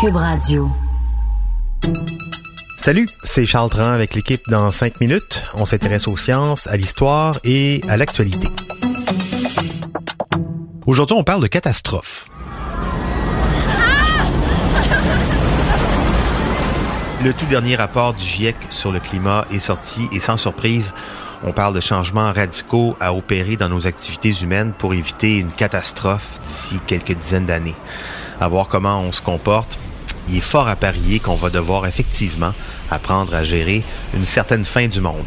Cube Radio. Salut, c'est Charles Tran avec l'équipe dans 5 minutes. On s'intéresse aux sciences, à l'histoire et à l'actualité. Aujourd'hui, on parle de catastrophe. Le tout dernier rapport du GIEC sur le climat est sorti et sans surprise, on parle de changements radicaux à opérer dans nos activités humaines pour éviter une catastrophe d'ici quelques dizaines d'années. À voir comment on se comporte, il est fort à parier qu'on va devoir effectivement apprendre à gérer une certaine fin du monde.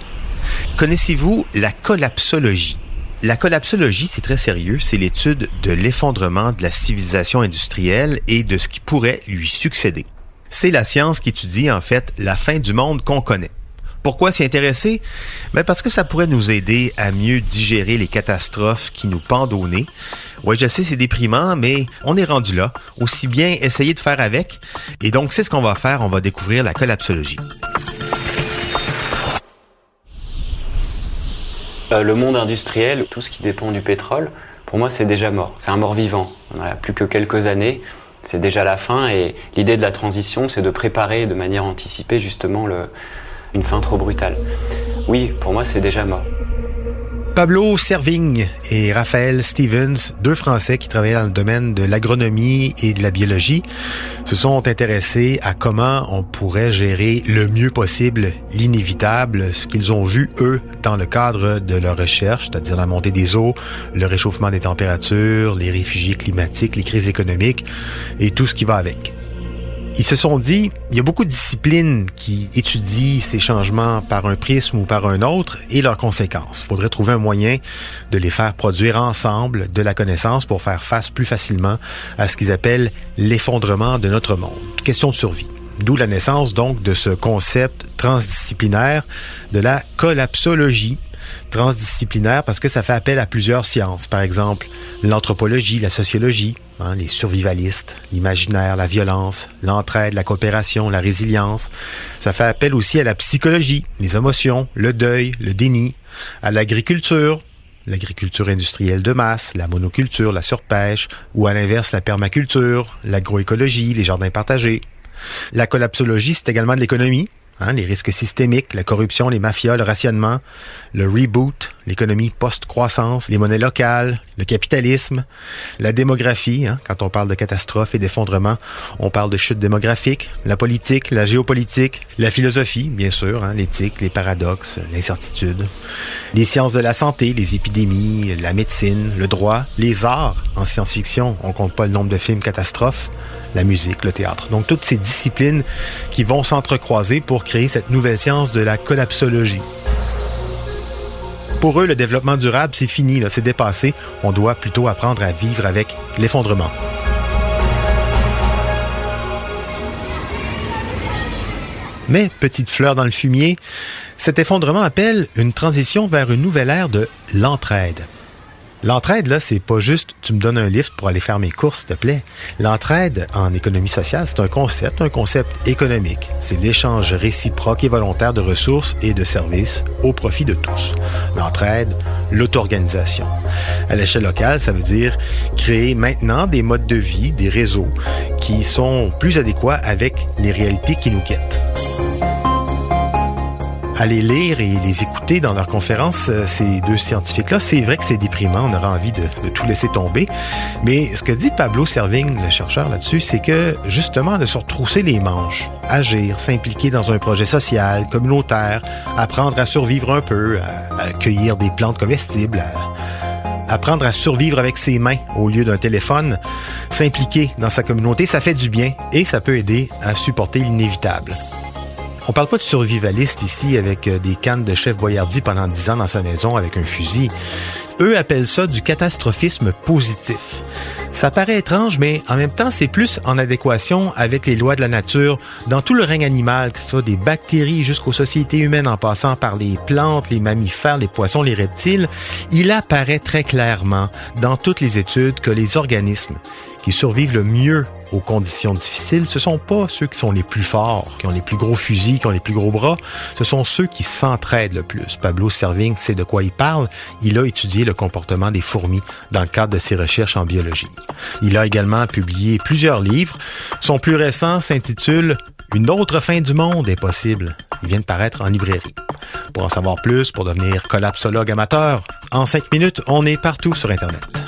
Connaissez-vous la collapsologie? La collapsologie, c'est très sérieux, c'est l'étude de l'effondrement de la civilisation industrielle et de ce qui pourrait lui succéder. C'est la science qui étudie en fait la fin du monde qu'on connaît. Pourquoi s'y intéresser? Ben parce que ça pourrait nous aider à mieux digérer les catastrophes qui nous pendent. Oui, je sais, c'est déprimant, mais on est rendu là. Aussi bien essayer de faire avec. Et donc, c'est ce qu'on va faire. On va découvrir la collapsologie. Euh, le monde industriel, tout ce qui dépend du pétrole, pour moi, c'est déjà mort. C'est un mort vivant. On n'a plus que quelques années. C'est déjà la fin. Et l'idée de la transition, c'est de préparer de manière anticipée justement une fin trop brutale. Oui, pour moi, c'est déjà mort. Pablo Servigne et Raphaël Stevens, deux Français qui travaillaient dans le domaine de l'agronomie et de la biologie, se sont intéressés à comment on pourrait gérer le mieux possible l'inévitable, ce qu'ils ont vu, eux, dans le cadre de leur recherche, c'est-à-dire la montée des eaux, le réchauffement des températures, les réfugiés climatiques, les crises économiques et tout ce qui va avec. Ils se sont dit, il y a beaucoup de disciplines qui étudient ces changements par un prisme ou par un autre et leurs conséquences. Il faudrait trouver un moyen de les faire produire ensemble de la connaissance pour faire face plus facilement à ce qu'ils appellent l'effondrement de notre monde. Question de survie. D'où la naissance donc de ce concept transdisciplinaire de la collapsologie transdisciplinaire parce que ça fait appel à plusieurs sciences. Par exemple, l'anthropologie, la sociologie, hein, les survivalistes, l'imaginaire, la violence, l'entraide, la coopération, la résilience. Ça fait appel aussi à la psychologie, les émotions, le deuil, le déni, à l'agriculture, l'agriculture industrielle de masse, la monoculture, la surpêche, ou à l'inverse la permaculture, l'agroécologie, les jardins partagés. La collapsologie, c'est également de l'économie, Hein, les risques systémiques, la corruption, les mafias, le rationnement, le reboot, l'économie post-croissance, les monnaies locales, le capitalisme, la démographie. Hein, quand on parle de catastrophe et d'effondrement, on parle de chute démographique, la politique, la géopolitique, la philosophie, bien sûr, hein, l'éthique, les paradoxes, l'incertitude, les sciences de la santé, les épidémies, la médecine, le droit, les arts. En science-fiction, on compte pas le nombre de films catastrophes la musique, le théâtre. Donc toutes ces disciplines qui vont s'entrecroiser pour créer cette nouvelle science de la collapsologie. Pour eux, le développement durable, c'est fini, c'est dépassé. On doit plutôt apprendre à vivre avec l'effondrement. Mais, petite fleur dans le fumier, cet effondrement appelle une transition vers une nouvelle ère de l'entraide. L'entraide, là, c'est pas juste tu me donnes un lift pour aller faire mes courses, s'il te plaît. L'entraide en économie sociale, c'est un concept, un concept économique. C'est l'échange réciproque et volontaire de ressources et de services au profit de tous. L'entraide, l'auto-organisation. À l'échelle locale, ça veut dire créer maintenant des modes de vie, des réseaux qui sont plus adéquats avec les réalités qui nous quittent aller lire et les écouter dans leurs conférences, euh, ces deux scientifiques-là, c'est vrai que c'est déprimant, on aurait envie de, tout laisser tomber. Mais ce que dit Pablo Servigne, le chercheur là-dessus, c'est que justement de se retrousser les manches, agir, s'impliquer dans un projet social, communautaire, apprendre à survivre un peu, à, cueillir des plantes comestibles, à, apprendre à survivre avec ses mains au lieu d'un téléphone, s'impliquer dans sa communauté, ça fait du bien et ça peut aider à supporter l'inévitable. On parle pas de survivaliste ici avec euh, des cannes de chef Boyardi pendant dix ans dans sa maison avec un fusil. Eux appellent ça du catastrophisme positif. Ça paraît étrange, mais en même temps, c'est plus en adéquation avec les lois de la nature dans tout le règne animal, que ce soit des bactéries jusqu'aux sociétés humaines en passant par les plantes, les mammifères, les poissons, les reptiles. Il apparaît très clairement dans toutes les études que les organismes qui survivent le mieux aux conditions difficiles, ce sont pas ceux qui sont les plus forts, qui ont les plus gros fusils, qui ont les plus gros bras, ce sont ceux qui s'entraident le plus. Pablo Servigne sait de quoi il parle. Il a étudié le le comportement des fourmis dans le cadre de ses recherches en biologie. Il a également publié plusieurs livres. Son plus récent s'intitule Une autre fin du monde est possible. Il vient de paraître en librairie. Pour en savoir plus, pour devenir collapsologue amateur, en cinq minutes, on est partout sur Internet.